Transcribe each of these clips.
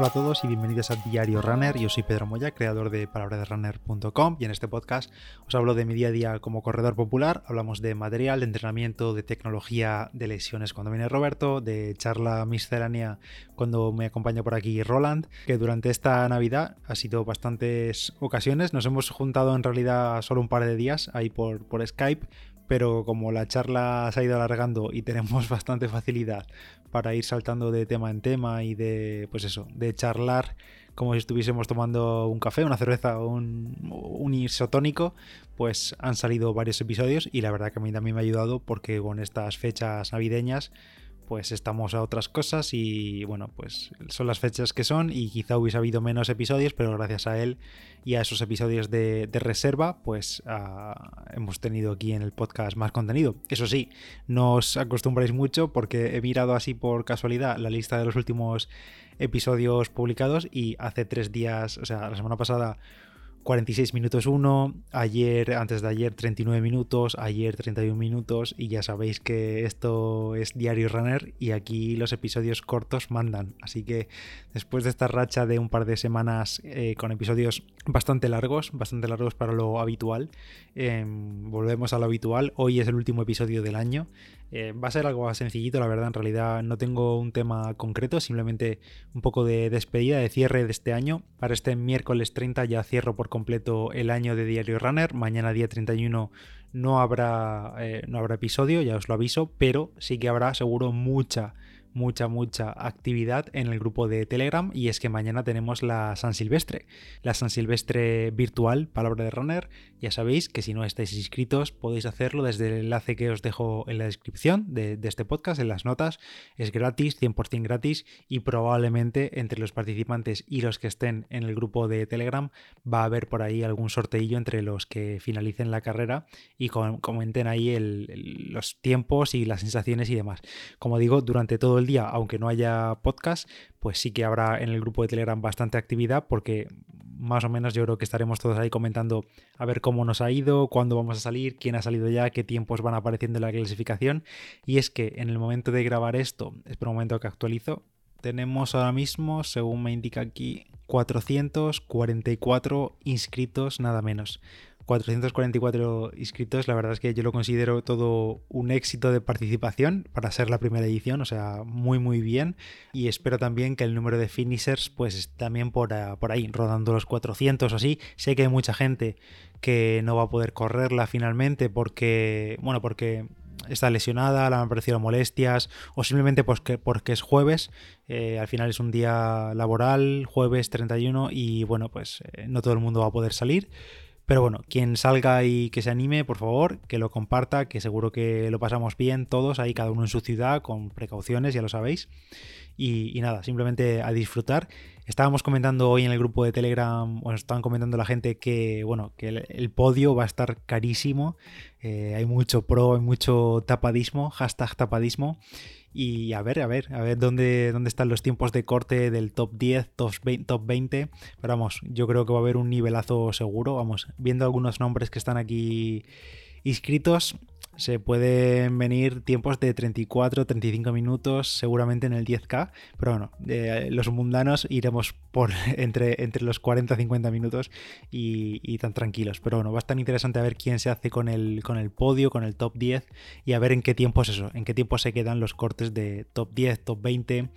Hola a todos y bienvenidos a Diario Runner. Yo soy Pedro Moya, creador de palabraderunner.com y en este podcast os hablo de mi día a día como corredor popular. Hablamos de material, de entrenamiento, de tecnología, de lesiones cuando viene Roberto, de charla miscelánea cuando me acompaña por aquí Roland, que durante esta Navidad ha sido bastantes ocasiones. Nos hemos juntado en realidad solo un par de días ahí por Skype, pero como la charla se ha ido alargando y tenemos bastante facilidad para ir saltando de tema en tema y de, pues eso, de charlar como si estuviésemos tomando un café, una cerveza un, un isotónico, pues han salido varios episodios y la verdad que a mí también me ha ayudado porque con estas fechas navideñas pues estamos a otras cosas y bueno, pues son las fechas que son y quizá hubiese habido menos episodios, pero gracias a él y a esos episodios de, reserva, pues ah, hemos tenido aquí en el podcast más contenido. Eso sí, no os acostumbráis mucho porque he mirado así por casualidad la lista de los últimos episodios publicados y hace tres días, o sea, la semana pasada 46 minutos 1, ayer, antes de ayer 39 minutos, ayer 31 minutos y ya sabéis que esto es Diario Runner y aquí los episodios cortos mandan. Así que después de esta racha de un par de semanas eh, con episodios bastante largos, bastante largos para lo habitual, em, volvemos a lo habitual. Hoy es el último episodio del año. Eh, va a ser algo sencillito, la verdad, en realidad no tengo un tema concreto, simplemente un poco de despedida, de cierre de este año. Para este miércoles 30 ya cierro por completo el año de Diario Runner. Mañana día 31 no habrá, eh, no habrá episodio, ya os lo aviso, pero sí que habrá seguro mucha mucha, mucha actividad en el grupo de Telegram y es que mañana tenemos la San Silvestre, la San Silvestre virtual, palabra de runner. Ya sabéis que si no estáis inscritos podéis hacerlo desde el enlace que os dejo en la descripción de, este podcast, en las notas. Es gratis, 100% gratis y probablemente entre los participantes y los que estén en el grupo de Telegram va a haber por ahí algún sorteillo entre los que finalicen la carrera y comenten ahí los tiempos y las sensaciones y demás. Como digo, durante todo el día, aunque no haya podcast, pues sí que habrá en el grupo de Telegram bastante actividad porque más o menos yo creo que estaremos todos ahí comentando a ver cómo nos ha ido, cuándo vamos a salir, quién ha salido ya, qué tiempos van apareciendo en la clasificación. Y es que en el momento de grabar esto, espero un momento que actualizo, tenemos ahora mismo, según me indica aquí, 444 inscritos nada menos. 444 inscritos, la verdad es que yo lo considero todo un éxito de participación para ser la primera edición, o sea, muy muy bien y espero también que el número de finishers pues también por, por ahí, rodando los 400 o así. Sé que hay mucha gente que no va a poder correrla finalmente porque, bueno, porque está lesionada, le han aparecido molestias o simplemente porque, porque es jueves. Eh, al final es un día laboral, jueves 31 y bueno, pues eh, no todo el mundo va a poder salir. Pero bueno, quien salga y que se anime, por favor, que lo comparta, que seguro que lo pasamos bien todos, ahí cada uno en su ciudad, con precauciones, ya lo sabéis. Y, nada, simplemente a disfrutar. Estábamos comentando hoy en el grupo de Telegram, o estaban comentando la gente que, bueno, que el, podio va a estar carísimo. Eh, hay mucho pro, hay mucho tapadismo, hashtag tapadismo. Y a ver, a ver, a ver dónde, dónde están los tiempos de corte del top 10, top 20, top 20. Pero vamos, yo creo que va a haber un nivelazo seguro. Vamos, viendo algunos nombres que están aquí inscritos, se pueden venir tiempos de 34, 35 minutos, seguramente en el 10K, pero bueno, los mundanos iremos por entre, entre los 40 50 minutos y, tan tranquilos. Pero bueno, va a estar interesante a ver quién se hace con el, con el podio, con el top 10 y a ver en qué tiempo es eso, en qué tiempo se quedan los cortes de top 10, top 20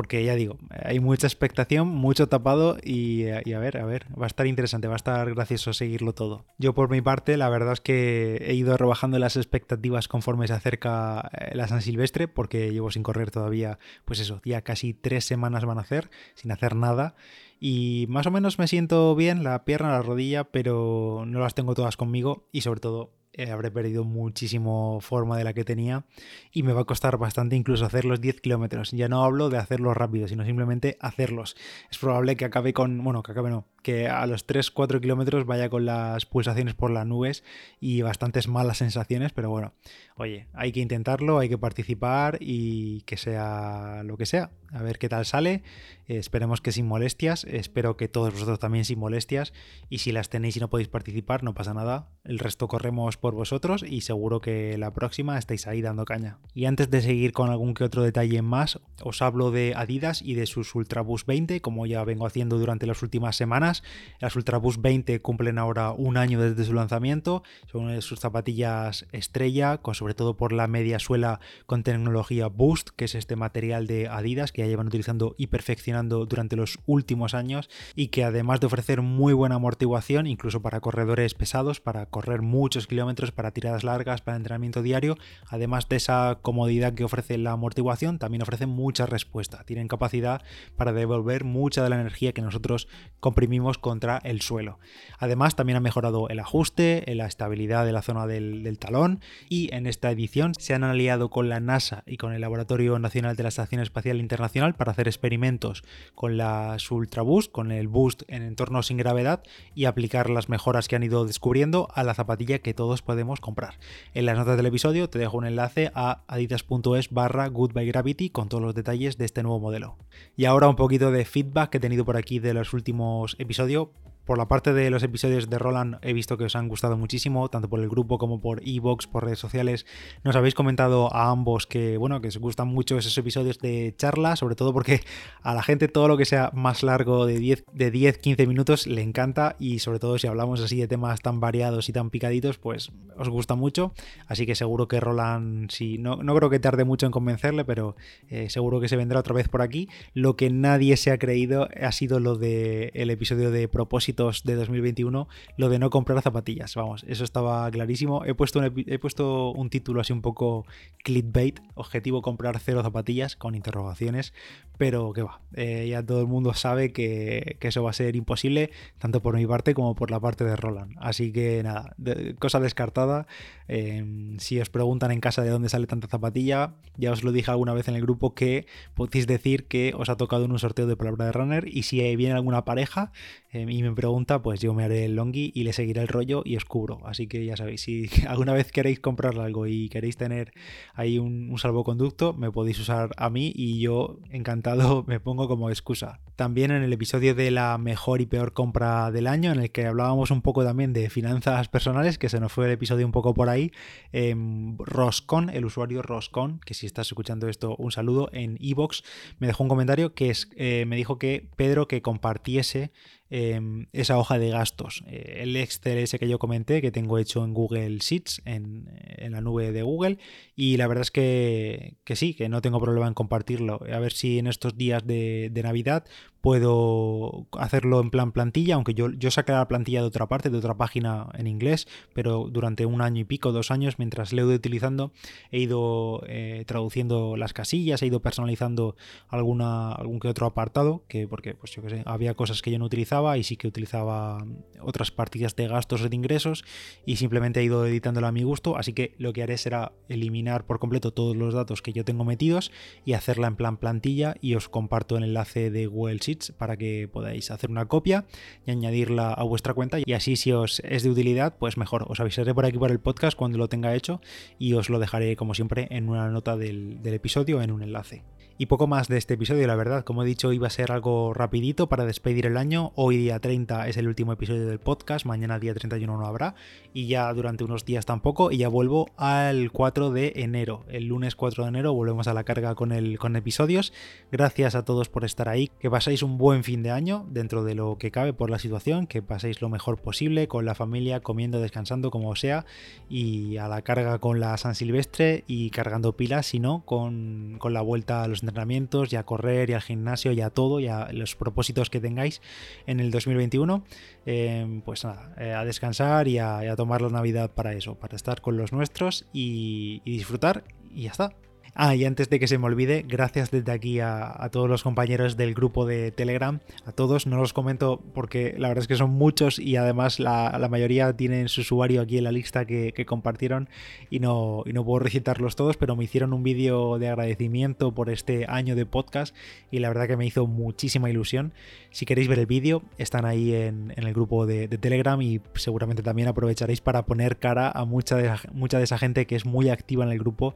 porque ya digo, hay mucha expectación, mucho tapado y, a ver, a ver, va a estar interesante, va a estar gracioso seguirlo todo. Yo por mi parte, la verdad es que he ido rebajando las expectativas conforme se acerca eh, la San Silvestre, porque llevo sin correr todavía, pues eso, ya casi tres semanas van a hacer, sin hacer nada. Y más o menos me siento bien, la pierna, la rodilla, pero no las tengo todas conmigo y sobre todo eh, habré perdido muchísimo forma de la que tenía y me va a costar bastante incluso hacer los 10 kilómetros. Ya no hablo de hacerlos rápido, sino simplemente hacerlos. Es probable que acabe con, bueno, que acabe no, que a los 3-4 kilómetros vaya con las pulsaciones por las nubes y bastantes malas sensaciones, pero bueno, oye, hay que intentarlo, hay que participar y que sea lo que sea. A ver qué tal sale. esperemos que sin molestias. Espero que todos vosotros también sin molestias. Y si las tenéis y no podéis participar, no pasa nada. El resto corremos por vosotros y seguro que la próxima estáis ahí dando caña. Y antes de seguir con algún que otro detalle más, os hablo de Adidas y de sus Ultraboost 20, como ya vengo haciendo durante las últimas semanas. Las Ultraboost 20 cumplen ahora un año desde su lanzamiento, son de sus zapatillas estrella, con, sobre todo por la media suela con tecnología Boost, que es este material de Adidas que ya llevan utilizando y perfeccionando durante los últimos años y que además de ofrecer muy buena amortiguación, incluso para corredores pesados, para correr muchos kilómetros, para tiradas largas, para entrenamiento diario, además de esa comodidad que ofrece la amortiguación, también ofrece mucha respuesta. Tienen capacidad para devolver mucha de la energía que nosotros comprimimos contra el suelo. Además, también ha mejorado el ajuste, la estabilidad de la zona del, talón y en esta edición se han aliado con la NASA y con el Laboratorio Nacional de la Estación Espacial Internacional para hacer experimentos con las Ultra Boost, con el Boost en entornos sin gravedad y aplicar las mejoras que han ido descubriendo a la zapatilla que todos podemos comprar. En las notas del episodio te dejo un enlace a adidas.es barra goodbygravity con todos los detalles de este nuevo modelo. Y ahora un poquito de feedback que he tenido por aquí de los últimos episodios por la parte de los episodios de Roland he visto que os han gustado muchísimo, tanto por el grupo como por Evox, por redes sociales. Nos habéis comentado a ambos que, bueno, que os gustan mucho esos episodios de charla, sobre todo porque a la gente todo lo que sea más largo de 10, de 10 15 minutos le encanta y sobre todo si hablamos así de temas tan variados y tan picaditos, pues os gusta mucho. Así que seguro que Roland, sí, no, no creo que tarde mucho en convencerle, pero eh, seguro que se vendrá otra vez por aquí. Lo que nadie se ha creído ha sido lo del el episodio de propósito de 2021 lo de no comprar zapatillas. Vamos, eso estaba clarísimo. He puesto un, he puesto un título así un poco clickbait, objetivo comprar cero zapatillas con interrogaciones, pero que va, eh, ya todo el mundo sabe que, eso va a ser imposible, tanto por mi parte como por la parte de Roland. Así que nada, cosa descartada. Em, si os preguntan en casa de dónde sale tanta zapatilla, ya os lo dije alguna vez en el grupo que podéis decir que os ha tocado en un sorteo de palabra de runner y si viene alguna pareja em, y me pregunta, pues yo me haré el longi y le seguiré el rollo y os cubro. Así que ya sabéis, si alguna vez queréis comprar algo y queréis tener ahí un, salvoconducto, me podéis usar a mí y yo encantado me pongo como excusa. También en el episodio de la mejor y peor compra del año, en el que hablábamos un poco también de finanzas personales, que se nos fue el episodio un poco por ahí Em, Roscon, el usuario Roscon, que si estás escuchando esto, un saludo en Evox, me dejó un comentario que es, eh, me dijo que Pedro que compartiese Em, esa hoja de gastos. Eh, el Excel ese que yo comenté, que tengo hecho en Google Sheets, en, la nube de Google, y la verdad es que, sí, que no tengo problema en compartirlo. A ver si en estos días de, Navidad puedo hacerlo en plan plantilla, aunque yo, yo saqué la plantilla de otra parte, de otra página en inglés, pero durante un año y pico, dos años, mientras le he ido utilizando, he ido eh, traduciendo las casillas, he ido personalizando alguna, algún que otro apartado, que porque pues yo que sé, había cosas que yo no utilizaba y sí que utilizaba otras partidas de gastos o de ingresos y simplemente he ido editándolo a mi gusto, así que lo que haré será eliminar por completo todos los datos que yo tengo metidos y hacerla en plan plantilla y os comparto el enlace de Google Para que podáis hacer una copia y añadirla a vuestra cuenta y así si os es de utilidad pues mejor, os avisaré por aquí por el podcast cuando lo tenga hecho y os lo dejaré como siempre en una nota del, del episodio en un enlace. Y poco más de este episodio, la verdad. Como he dicho, iba a ser algo rapidito para despedir el año. Hoy día 30 es el último episodio del podcast, mañana día 31 no habrá. Y ya durante unos días tampoco. Y ya vuelvo al 4 de enero. El lunes 4 de enero volvemos a la carga con, el, con episodios. Gracias a todos por estar ahí. Que un buen fin de año dentro de lo que cabe por la situación. Que paséis lo mejor posible con la familia, comiendo, descansando como sea. Y a la carga con la San Silvestre y cargando pilas, si no, con, con la vuelta a los entrenamientos, y a correr, y al gimnasio, y a todo, y a los propósitos que tengáis en el 2021. Eh, pues nada, eh, a descansar y a, tomar la Navidad para eso, para estar con los nuestros y disfrutar, y ya está. Ah, y antes de que se me olvide, gracias desde aquí a, todos los compañeros del grupo de Telegram, a todos, no los comento porque la verdad es que son muchos y además la, mayoría tienen su usuario aquí en la lista que, compartieron y no, y no puedo recitarlos todos, pero me hicieron un vídeo de agradecimiento por este año de podcast y la verdad que me hizo muchísima ilusión. Si queréis ver el vídeo, están ahí en, el grupo de, Telegram y seguramente también aprovecharéis para poner cara a mucha de, mucha de esa gente que es muy activa en el grupo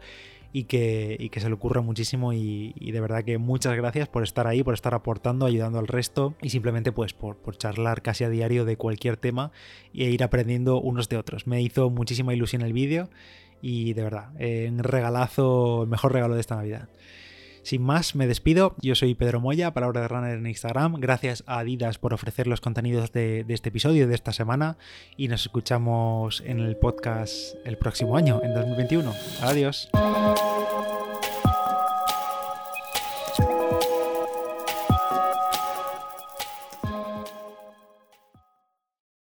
y que, que se le ocurra muchísimo y, de verdad que muchas gracias por estar ahí, por estar aportando, ayudando al resto y simplemente pues por, por charlar casi a diario de cualquier tema e ir aprendiendo unos de otros. Me hizo muchísima ilusión el vídeo y de verdad, eh, un regalazo, el mejor regalo de esta Navidad. Sin más, me despido. Yo soy Pedro Moya, Palabra de Runner en Instagram. Gracias a Adidas por ofrecer los contenidos de, de este episodio, de esta semana. Y nos escuchamos en el podcast el próximo año, en 2021. Adiós.